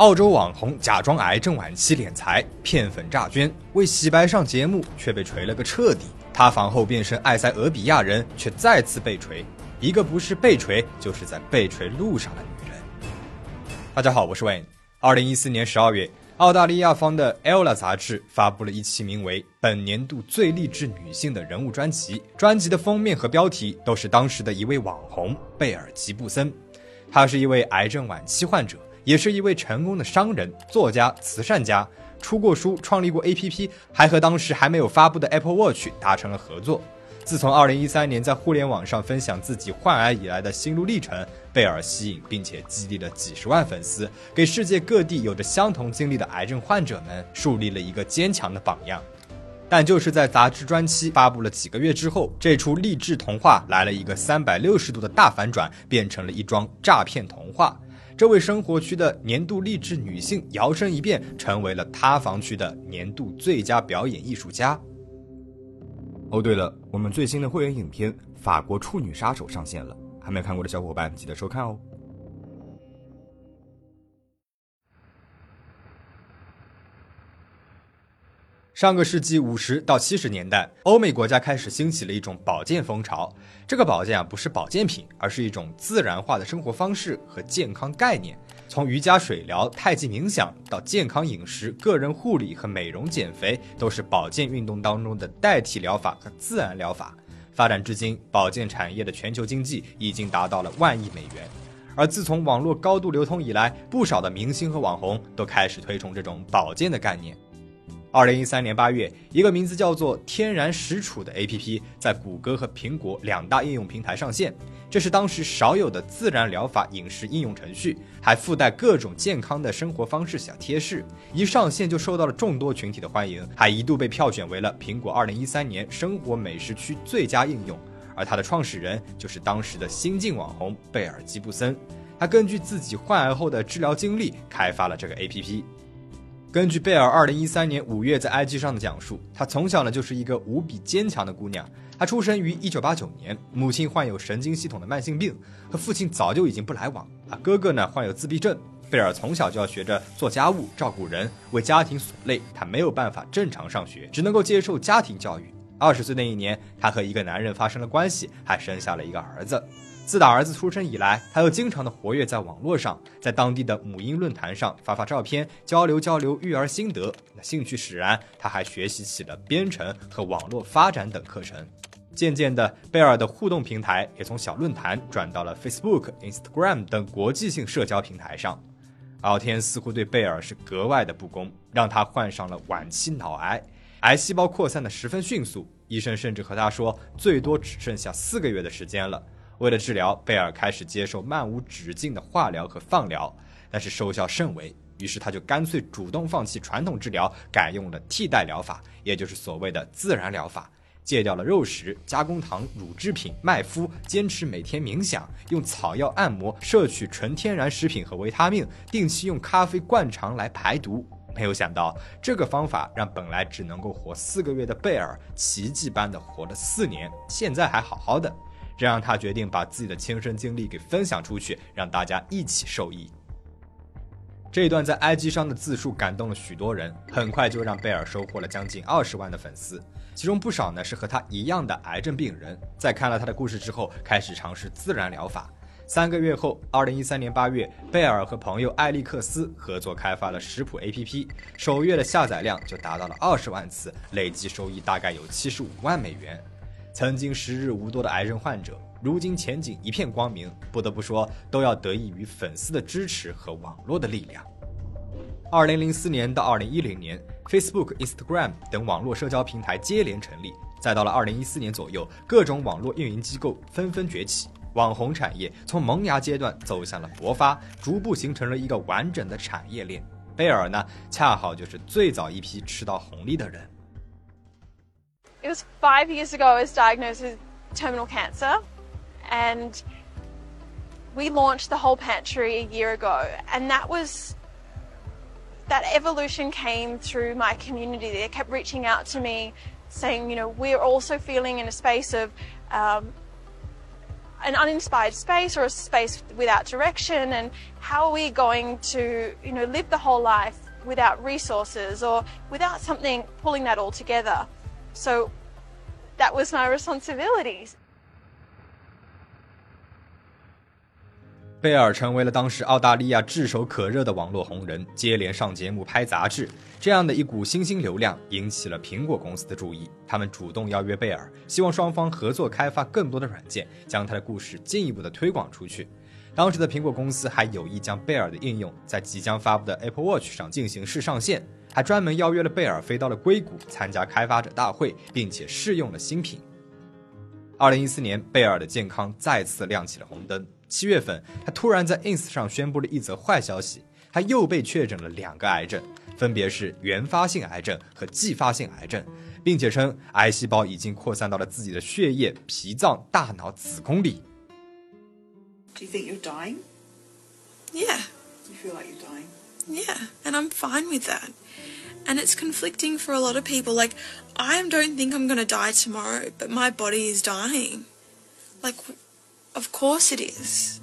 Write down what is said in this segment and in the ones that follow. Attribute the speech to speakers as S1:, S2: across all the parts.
S1: 澳洲网红假装癌症晚期敛财骗粉诈捐，为洗白上节目却被锤了个彻底。塌房后变身埃塞俄比亚人，却再次被锤。一个不是被锤，就是在被锤路上的女人。大家好，我是 Wayne。二零一四年十二月，澳大利亚方的 Ella 杂志发布了一期名为《本年度最励志女性的人物专辑》，专辑的封面和标题都是当时的一位网红贝尔吉布森。她是一位癌症晚期患者。也是一位成功的商人、作家、慈善家，出过书，创立过 APP，还和当时还没有发布的 Apple Watch 达成了合作。自从2013年在互联网上分享自己患癌以来的心路历程，贝尔吸引并且激励了几十万粉丝，给世界各地有着相同经历的癌症患者们树立了一个坚强的榜样。但就是在杂志专期发布了几个月之后，这出励志童话来了一个360度的大反转，变成了一桩诈骗童话。这位生活区的年度励志女性摇身一变，成为了塌房区的年度最佳表演艺术家。哦，对了，我们最新的会员影片《法国处女杀手》上线了，还没看过的小伙伴记得收看哦。上个世纪五十到七十年代，欧美国家开始兴起了一种保健风潮。这个保健啊，不是保健品，而是一种自然化的生活方式和健康概念。从瑜伽、水疗、太极、冥想到健康饮食、个人护理和美容减肥，都是保健运动当中的代替疗法和自然疗法。发展至今，保健产业的全球经济已经达到了万亿美元。而自从网络高度流通以来，不少的明星和网红都开始推崇这种保健的概念。二零一三年八月，一个名字叫做“天然食储”的 APP 在谷歌和苹果两大应用平台上线。这是当时少有的自然疗法饮食应用程序，还附带各种健康的生活方式小贴士。一上线就受到了众多群体的欢迎，还一度被票选为了苹果二零一三年生活美食区最佳应用。而它的创始人就是当时的新晋网红贝尔吉布森。他根据自己患癌后的治疗经历，开发了这个 APP。根据贝尔二零一三年五月在 IG 上的讲述，她从小呢就是一个无比坚强的姑娘。她出生于一九八九年，母亲患有神经系统的慢性病，和父亲早就已经不来往。啊，哥哥呢患有自闭症。贝尔从小就要学着做家务、照顾人，为家庭所累。她没有办法正常上学，只能够接受家庭教育。二十岁那一年，她和一个男人发生了关系，还生下了一个儿子。自打儿子出生以来，他又经常的活跃在网络上，在当地的母婴论坛上发发照片，交流交流育儿心得。那兴趣使然，他还学习起了编程和网络发展等课程。渐渐的，贝尔的互动平台也从小论坛转到了 Facebook、Instagram 等国际性社交平台上。老天似乎对贝尔是格外的不公，让他患上了晚期脑癌，癌细胞扩散的十分迅速，医生甚至和他说，最多只剩下四个月的时间了。为了治疗，贝尔开始接受漫无止境的化疗和放疗，但是收效甚微。于是他就干脆主动放弃传统治疗，改用了替代疗法，也就是所谓的自然疗法，戒掉了肉食、加工糖、乳制品、麦麸，坚持每天冥想，用草药按摩，摄取纯天然食品和维他命，定期用咖啡灌肠来排毒。没有想到，这个方法让本来只能够活四个月的贝尔，奇迹般的活了四年，现在还好好的。这让他决定把自己的亲身经历给分享出去，让大家一起受益。这一段在 IG 上的自述感动了许多人，很快就让贝尔收获了将近二十万的粉丝，其中不少呢是和他一样的癌症病人。在看了他的故事之后，开始尝试自然疗法。三个月后，二零一三年八月，贝尔和朋友艾利克斯合作开发了食谱 APP，首月的下载量就达到了二十万次，累计收益大概有七十五万美元。曾经时日无多的癌症患者，如今前景一片光明。不得不说，都要得益于粉丝的支持和网络的力量。二零零四年到二零一零年，Facebook、Instagram 等网络社交平台接连成立。再到了二零一四年左右，各种网络运营机构纷纷崛起，网红产业从萌芽阶段走向了勃发，逐步形成了一个完整的产业链。贝尔呢，恰好就是最早一批吃到红利的人。
S2: It was five years ago I was diagnosed with terminal cancer and we launched the whole pantry a year ago and that was that evolution came through my community. They kept reaching out to me saying you know we're also feeling in a space of um, an uninspired space or a space without direction and how are we going to you know live the whole life without resources or without something pulling that all together so that was my responsibilities
S1: 贝尔成为了当时澳大利亚炙手可热的网络红人，接连上节目、拍杂志，这样的一股新兴流量引起了苹果公司的注意。他们主动邀约贝尔，希望双方合作开发更多的软件，将他的故事进一步的推广出去。当时的苹果公司还有意将贝尔的应用在即将发布的 Apple Watch 上进行试上线，还专门邀约了贝尔飞到了硅谷参加开发者大会，并且试用了新品。二零一四年，贝尔的健康再次亮起了红灯。七月份，他突然在 ins 上宣布了一则坏消息，他又被确诊了两个癌症，分别是原发性癌症和继发性癌症，并且称癌细胞已经扩散到了自己的血液、脾脏、大脑、子宫里。
S3: Do you think you're dying?
S4: Yeah,
S3: You feel like you're dying?
S4: yeah, and I'm fine with that. And it's conflicting for a lot of people. Like, I don't think I'm going to die tomorrow, but my body is dying. Like, of course it is.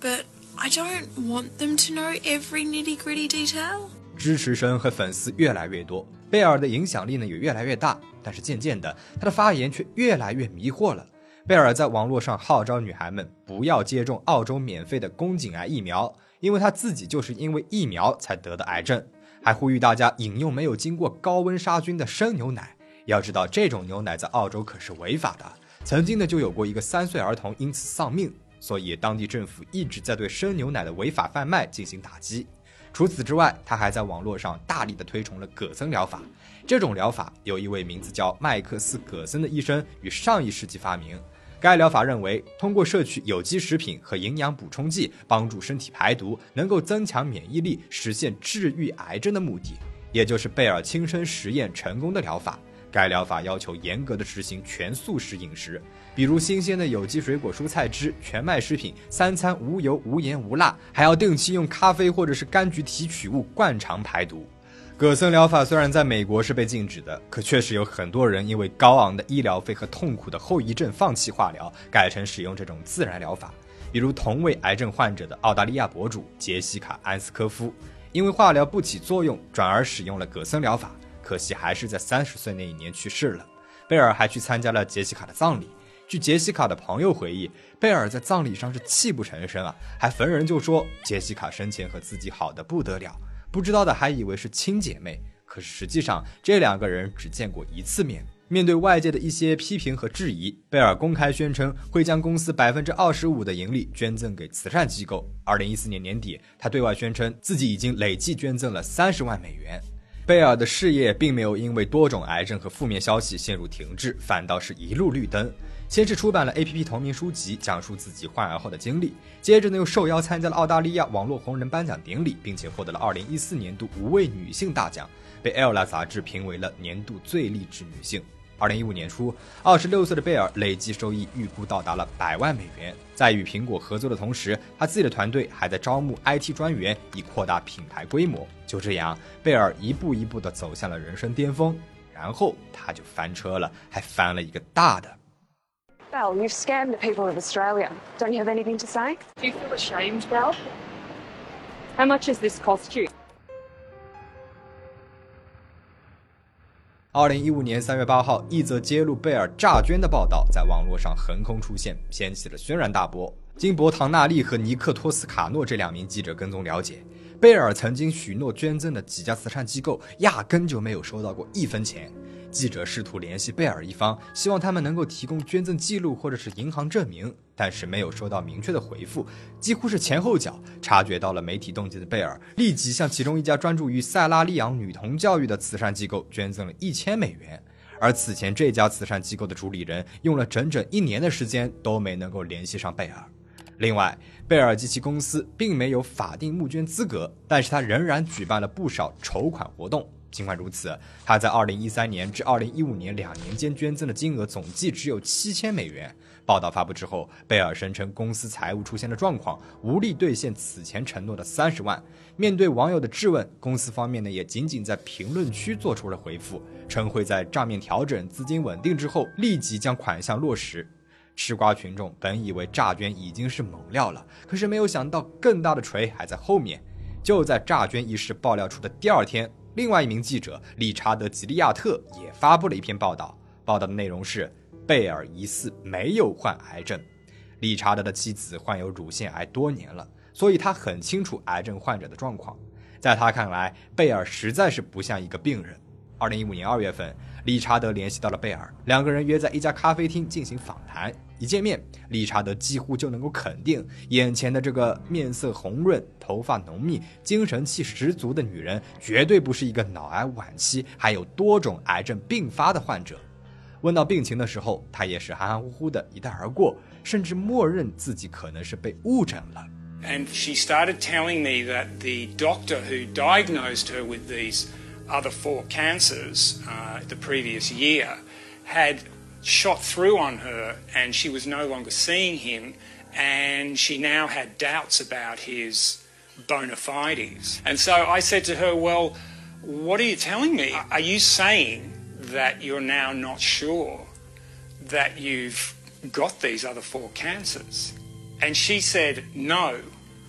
S4: But I don't want them to know every nitty gritty detail.
S1: 支持声和粉丝越来越多，贝尔的影响力呢也越来越大。但是渐渐的，他的发言却越来越迷惑了。贝尔在网络上号召女孩们不要接种澳洲免费的宫颈癌疫苗，因为他自己就是因为疫苗才得的癌症。还呼吁大家饮用没有经过高温杀菌的生牛奶。要知道，这种牛奶在澳洲可是违法的。曾经呢，就有过一个三岁儿童因此丧命。所以，当地政府一直在对生牛奶的违法贩卖进行打击。除此之外，他还在网络上大力的推崇了葛森疗法。这种疗法由一位名字叫麦克斯·葛森的医生于上一世纪发明。该疗法认为，通过摄取有机食品和营养补充剂，帮助身体排毒，能够增强免疫力，实现治愈癌症的目的，也就是贝尔亲身实验成功的疗法。该疗法要求严格的执行全素食饮食，比如新鲜的有机水果、蔬菜汁、全麦食品，三餐无油、无盐、无辣，还要定期用咖啡或者是柑橘提取物灌肠排毒。葛森疗法虽然在美国是被禁止的，可确实有很多人因为高昂的医疗费和痛苦的后遗症放弃化疗，改成使用这种自然疗法。比如同为癌症患者的澳大利亚博主杰西卡·安斯科夫，因为化疗不起作用，转而使用了葛森疗法。可惜还是在三十岁那一年去世了。贝尔还去参加了杰西卡的葬礼。据杰西卡的朋友回忆，贝尔在葬礼上是泣不成声啊，还逢人就说杰西卡生前和自己好的不得了，不知道的还以为是亲姐妹。可是实际上，这两个人只见过一次面。面对外界的一些批评和质疑，贝尔公开宣称会将公司百分之二十五的盈利捐赠给慈善机构。二零一四年年底，他对外宣称自己已经累计捐赠了三十万美元。贝尔的事业并没有因为多种癌症和负面消息陷入停滞，反倒是一路绿灯。先是出版了 APP 同名书籍，讲述自己患癌后的经历；接着呢，又受邀参加了澳大利亚网络红人颁奖典礼，并且获得了2014年度五位女性大奖，被 Ella 杂志评为了年度最励志女性。二零一五年初，二十六岁的贝尔累计收益预估到达了百万美元。在与苹果合作的同时，他自己的团队还在招募 IT 专员，以扩大品牌规模。就这样，贝尔一步一步地走向了人生巅峰。然后他就翻车了，还翻了一个大的。
S5: Belle, you've scammed the people of Australia. Don't you have anything to say?
S6: Do you feel ashamed, Belle? How much has this cost you?
S1: 二零一五年三月八号，一则揭露贝尔诈捐的报道在网络上横空出现，掀起了轩然大波。经伯唐纳利和尼克托斯卡诺这两名记者跟踪了解，贝尔曾经许诺捐赠的几家慈善机构，压根就没有收到过一分钱。记者试图联系贝尔一方，希望他们能够提供捐赠记录或者是银行证明，但是没有收到明确的回复，几乎是前后脚。察觉到了媒体动机的贝尔，立即向其中一家专注于塞拉利昂女童教育的慈善机构捐赠了一千美元。而此前这家慈善机构的主理人用了整整一年的时间都没能够联系上贝尔。另外，贝尔及其公司并没有法定募捐资格，但是他仍然举办了不少筹款活动。尽管如此，他在2013年至2015年两年间捐赠的金额总计只有7000美元。报道发布之后，贝尔声称公司财务出现了状况，无力兑现此前承诺的30万。面对网友的质问，公司方面呢也仅仅在评论区做出了回复，称会在账面调整、资金稳定之后立即将款项落实。吃瓜群众本以为诈捐已经是猛料了，可是没有想到更大的锤还在后面。就在诈捐一事爆料出的第二天，另外一名记者理查德·吉利亚特也发布了一篇报道，报道的内容是贝尔疑似没有患癌症。理查德的妻子患有乳腺癌多年了，所以他很清楚癌症患者的状况。在他看来，贝尔实在是不像一个病人。二零一五年二月份，理查德联系到了贝尔，两个人约在一家咖啡厅进行访谈。一见面，理查德几乎就能够肯定，眼前的这个面色红润、头发浓密、精神气十足的女人，绝对不是一个脑癌晚期、还有多种癌症并发的患者。问到病情的时候，他也是含含糊糊的一带而过，甚至默认自己可能是被误诊了。
S7: And she started telling me that the doctor who diagnosed her with these other four cancers uh, the previous year had shot through on her and she was no longer seeing him and she now had doubts about his bona fides. And so I said to her, Well, what are you telling me? Are you saying that you're now not sure that you've got these other four cancers? And she said, No.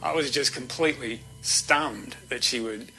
S7: I was just completely stunned that she would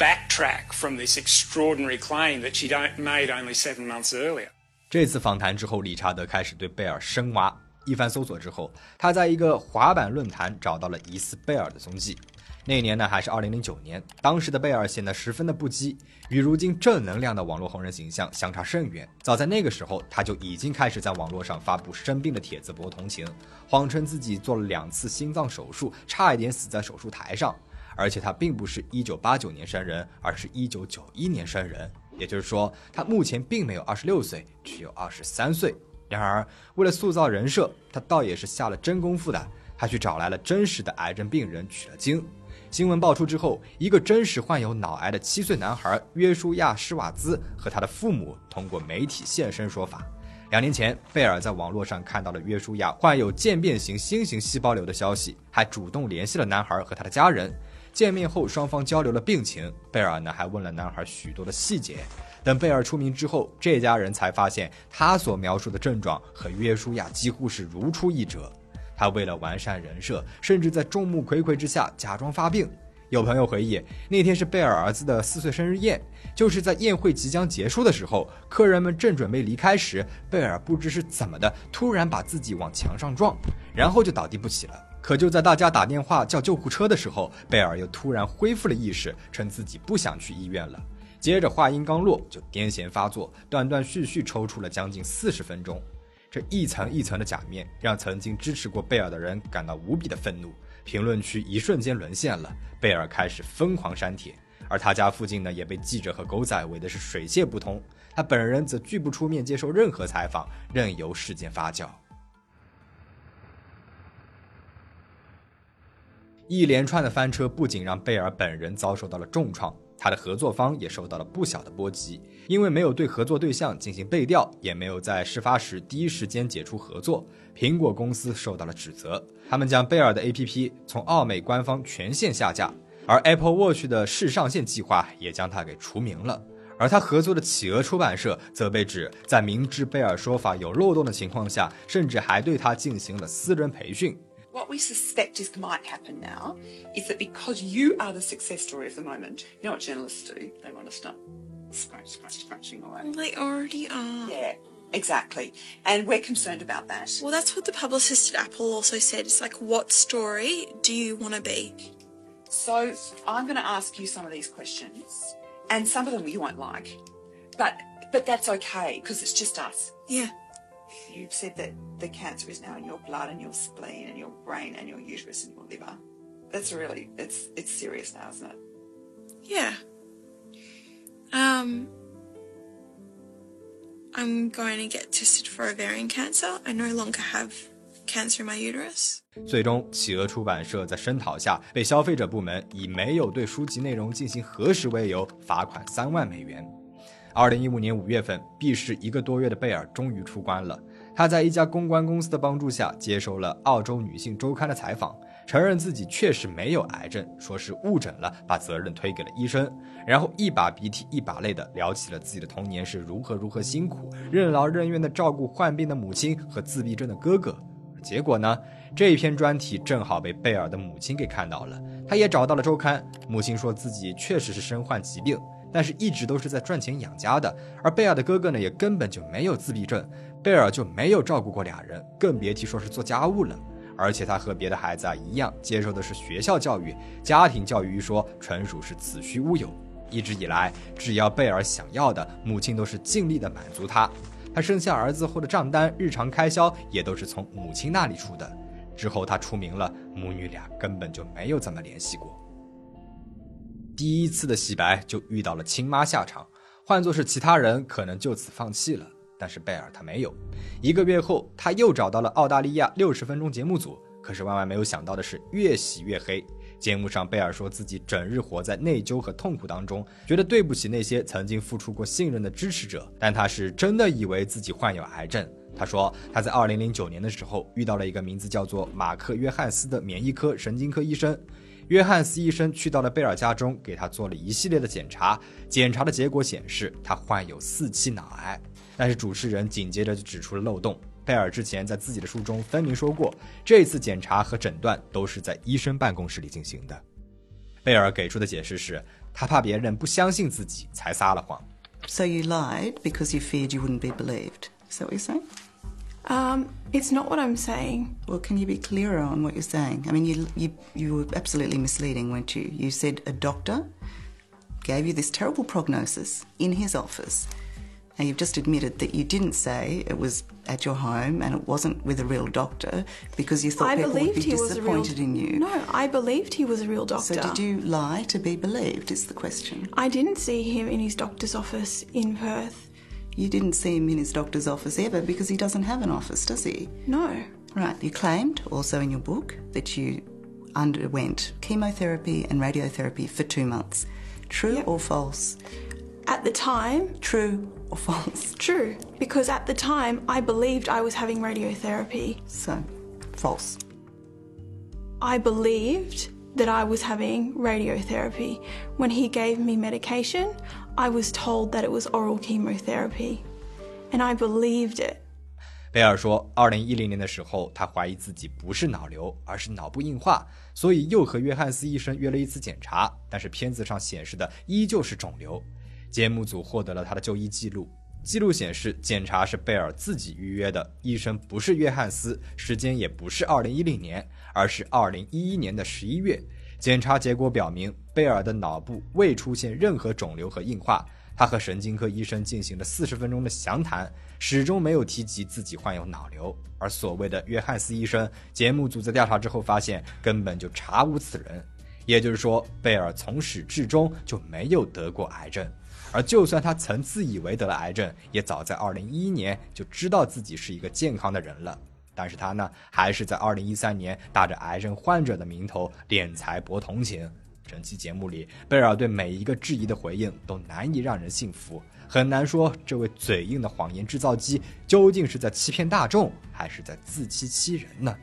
S7: backtrack from this extraordinary claim that she'd made only seven months earlier.
S1: 这次访谈之后，理查德开始对贝尔深挖。一番搜索之后，他在一个滑板论坛找到了疑似贝尔的踪迹。那年呢，还是2009年，当时的贝尔显得十分的不羁，与如今正能量的网络红人形象相差甚远。早在那个时候，他就已经开始在网络上发布生病的帖子博同情，谎称自己做了两次心脏手术，差一点死在手术台上。而且他并不是一九八九年生人，而是一九九一年生人，也就是说，他目前并没有二十六岁，只有二十三岁。然而，为了塑造人设，他倒也是下了真功夫的。他去找来了真实的癌症病人取了经。新闻爆出之后，一个真实患有脑癌的七岁男孩约书亚·施瓦兹和他的父母通过媒体现身说法。两年前，贝尔在网络上看到了约书亚患有渐变型新型细胞瘤的消息，还主动联系了男孩和他的家人。见面后，双方交流了病情。贝尔呢还问了男孩许多的细节。等贝尔出名之后，这家人才发现他所描述的症状和约书亚几乎是如出一辙。他为了完善人设，甚至在众目睽睽之下假装发病。有朋友回忆，那天是贝尔儿子的四岁生日宴，就是在宴会即将结束的时候，客人们正准备离开时，贝尔不知是怎么的，突然把自己往墙上撞，然后就倒地不起了。可就在大家打电话叫救护车的时候，贝尔又突然恢复了意识，称自己不想去医院了。接着话音刚落，就癫痫发作，断断续续抽搐了将近四十分钟。这一层一层的假面，让曾经支持过贝尔的人感到无比的愤怒。评论区一瞬间沦陷了，贝尔开始疯狂删帖，而他家附近呢，也被记者和狗仔围的是水泄不通。他本人则拒不出面接受任何采访，任由事件发酵。一连串的翻车不仅让贝尔本人遭受到了重创，他的合作方也受到了不小的波及。因为没有对合作对象进行背调，也没有在事发时第一时间解除合作，苹果公司受到了指责。他们将贝尔的 APP 从澳美官方全线下架，而 Apple Watch 的试上线计划也将他给除名了。而他合作的企鹅出版社则被指在明知贝尔说法有漏洞的情况下，甚至还对他进行了私人培训。
S3: What we suspect is might happen now is that because you are the success story of the moment, you know what journalists do? They want to start scratch, scratch, scratching away.
S4: Well, they already are.
S3: Yeah, exactly. And we're concerned about that.
S4: Well, that's what the publicist at Apple also said. It's like, what story do you want to be?
S3: So I'm going to ask you some of these questions, and some of them you won't like, but but that's okay because it's just us.
S4: Yeah
S3: You've said that the cancer is now in your blood and your spleen and your brain and your uterus and your liver. That's really it's it's serious now, isn't it?
S4: Yeah. Um, I'm going to get tested for ovarian cancer. I no longer have cancer in my uterus.
S1: 最终，企鹅出版社在声讨下，被消费者部门以没有对书籍内容进行核实为由，罚款三万美元。 二零一五年五月份，闭世一个多月的贝尔终于出关了。他在一家公关公司的帮助下，接受了澳洲女性周刊的采访。承认自己确实没有癌症，说是误诊了，把责任推给了医生，然后一把鼻涕一把泪的聊起了自己的童年是如何如何辛苦，任劳任怨的照顾患病的母亲和自闭症的哥哥。结果呢，这一篇专题正好被贝尔的母亲给看到了，他也找到了周刊，母亲说自己确实是身患疾病，但是一直都是在赚钱养家的，而贝尔的哥哥呢，也根本就没有自闭症，贝尔就没有照顾过俩人，更别提说是做家务了。而且他和别的孩子啊一样，接受的是学校教育，家庭教育一说纯属是子虚乌有。一直以来，只要贝尔想要的，母亲都是尽力的满足他。他生下儿子后的账单、日常开销也都是从母亲那里出的。之后他出名了，母女俩根本就没有怎么联系过。第一次的洗白就遇到了亲妈下场，换作是其他人，可能就此放弃了。但是贝尔他没有，一个月后他又找到了澳大利亚六十分钟节目组，可是万万没有想到的是越洗越黑。节目上贝尔说自己整日活在内疚和痛苦当中，觉得对不起那些曾经付出过信任的支持者，但他是真的以为自己患有癌症。他说他在二零零九年的时候遇到了一个名字叫做马克约翰斯的免疫科神经科医生，约翰斯医生去到了贝尔家中，给他做了一系列的检查，检查的结果显示他患有四期脑癌。但是主持人紧接着就指出了漏洞。贝尔之前在自己的书中分明说过，这次检查和诊断都是在医生办公室里进行的。贝尔给出的解释是，他怕别人不相信自己，才撒了谎。
S8: So you lied because you feared you wouldn't be believed. Is that what you're saying?
S4: Um, it's not what I'm saying.
S8: Well, can you be clearer on what you're saying? I mean, you you you were absolutely misleading, weren't you? You said a doctor gave you this terrible prognosis in his office. Now, you've just admitted that you didn't say it was at your home and it wasn't with a real doctor because you thought
S4: I
S8: people would be
S4: he was real.
S8: disappointed in you.
S4: No, I believed he was a real doctor.
S8: So, did you lie to be believed? Is the question.
S4: I didn't see him in his doctor's office in Perth.
S8: You didn't see him in his doctor's office ever because he doesn't have an office, does he?
S4: No.
S8: Right. You claimed also in your book that you underwent chemotherapy and radiotherapy for two months. True
S4: Yep.
S8: or false?
S4: At the time,
S8: True or false?
S4: true, because at the time I believed I was having radiotherapy.
S8: So, false.
S4: I believed that I was having radiotherapy. When he gave me medication, I was told that it was oral chemotherapy. And I believed it.
S1: 贝尔说，二零一零年的时候，他怀疑自己不是脑瘤，而是脑部硬化，所以又和约翰斯医生约了一次检查，但是片子上显示的依旧是肿瘤。节目组获得了他的就医记录，记录显示检查是贝尔自己预约的，医生不是约翰斯，时间也不是二零一零年，而是二零一一年的十一月。检查结果表明，贝尔的脑部未出现任何肿瘤和硬化。他和神经科医生进行了四十分钟的详谈，始终没有提及自己患有脑瘤。而所谓的约翰斯医生，节目组在调查之后发现根本就查无此人，也就是说，贝尔从始至终就没有得过癌症。而就算他曾自以为得了癌症，也早在2011年就知道自己是一个健康的人了。但是他呢，还是在2013年打着癌症患者的名头敛财博同情。整期节目里，贝尔对每一个质疑的回应都难以让人信服，很难说这位嘴硬的谎言制造机究竟是在欺骗大众，还是在自欺欺人呢？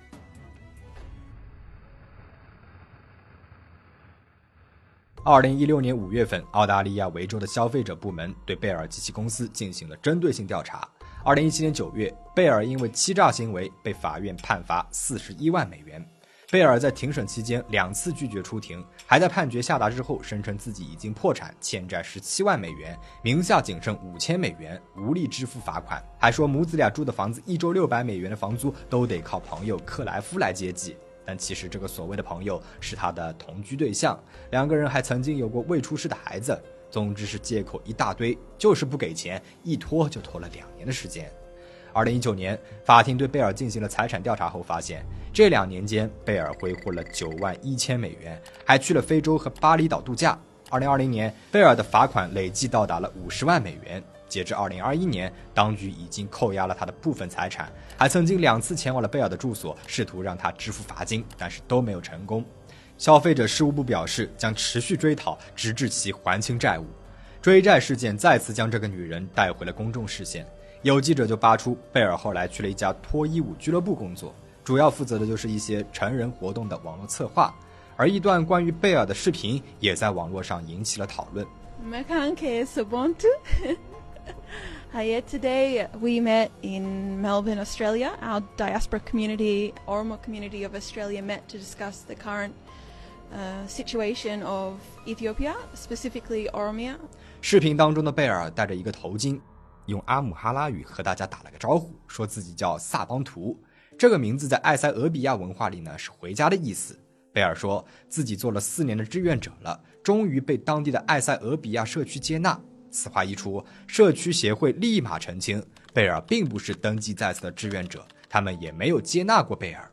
S1: 二零一六年五月份，澳大利亚维州的消费者部门对贝尔及其公司进行了针对性调查。二零一七年九月，贝尔因为欺诈行为被法院判罚四十一万美元。贝尔在庭审期间两次拒绝出庭，还在判决下达之后声称自己已经破产，欠债十七万美元，名下仅剩五千美元，无力支付罚款，还说母子俩住的房子一周六百美元的房租都得靠朋友克莱夫来接济。但其实这个所谓的朋友是他的同居对象，两个人还曾经有过未出世的孩子。总之是借口一大堆，就是不给钱，一拖就拖了两年的时间。二零一九年，法庭对贝尔进行了财产调查后发现，这两年间贝尔挥霍了九万一千美元，还去了非洲和巴厘岛度假。二零二零年，贝尔的罚款累计到达了五十万美元。截至二零二一年，当局已经扣押了他的部分财产，还曾经两次前往了贝尔的住所，试图让他支付罚金，但是都没有成功。消费者事务部表示，将持续追讨，直至其还清债务。追债事件再次将这个女人带回了公众视线。有记者就扒出，贝尔后来去了一家脱衣舞俱乐部工作，主要负责的就是一些成人活动的网络策划。而一段关于贝尔的视频也在网络上引起了讨论。
S2: Hiya, today we met in Melbourne, Australia. Our diaspora community, Oromo community of Australia, met to discuss the current uh, situation of Ethiopia, specifically Oromia.
S1: 视频当中的贝尔戴着一个头巾，用阿姆哈拉语和大家打了个招呼，说自己叫萨邦图。这个名字在埃塞俄比亚文化里呢是回家的意思。贝尔说自己做了四年的志愿者了，终于被当地的埃塞俄比亚社区接纳。此话一出，社区协会立马澄清，贝尔并不是登记在册的志愿者，他们也没有接纳过贝尔。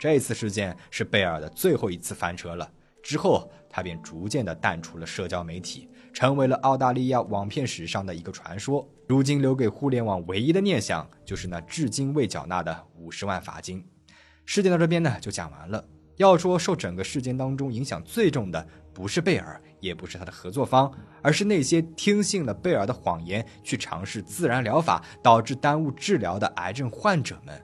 S1: 这次事件是贝尔的最后一次翻车了，之后他便逐渐的淡出了社交媒体，成为了澳大利亚网骗史上的一个传说。如今留给互联网唯一的念想，就是那至今未缴纳的五十万罚金。事件到这边呢，就讲完了。要说受整个事件当中影响最重的，不是贝尔，也不是他的合作方，而是那些听信了贝尔的谎言去尝试自然疗法，导致耽误治疗的癌症患者们。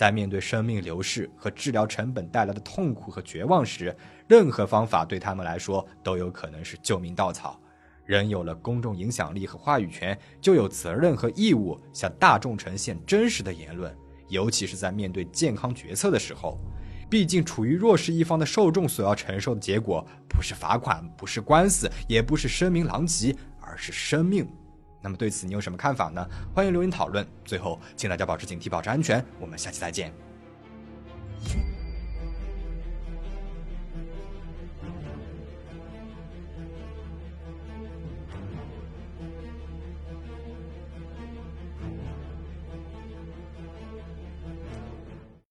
S1: 在面对生命流逝和治疗成本带来的痛苦和绝望时，任何方法对他们来说都有可能是救命稻草。人有了公众影响力和话语权，就有责任和义务向大众呈现真实的言论，尤其是在面对健康决策的时候。毕竟，处于弱势一方的受众所要承受的结果，不是罚款，不是官司，也不是声名狼藉，而是生命。那么对此你有什么看法呢？欢迎留言讨论。最后请大家保持警惕保持安全。我们下期再见。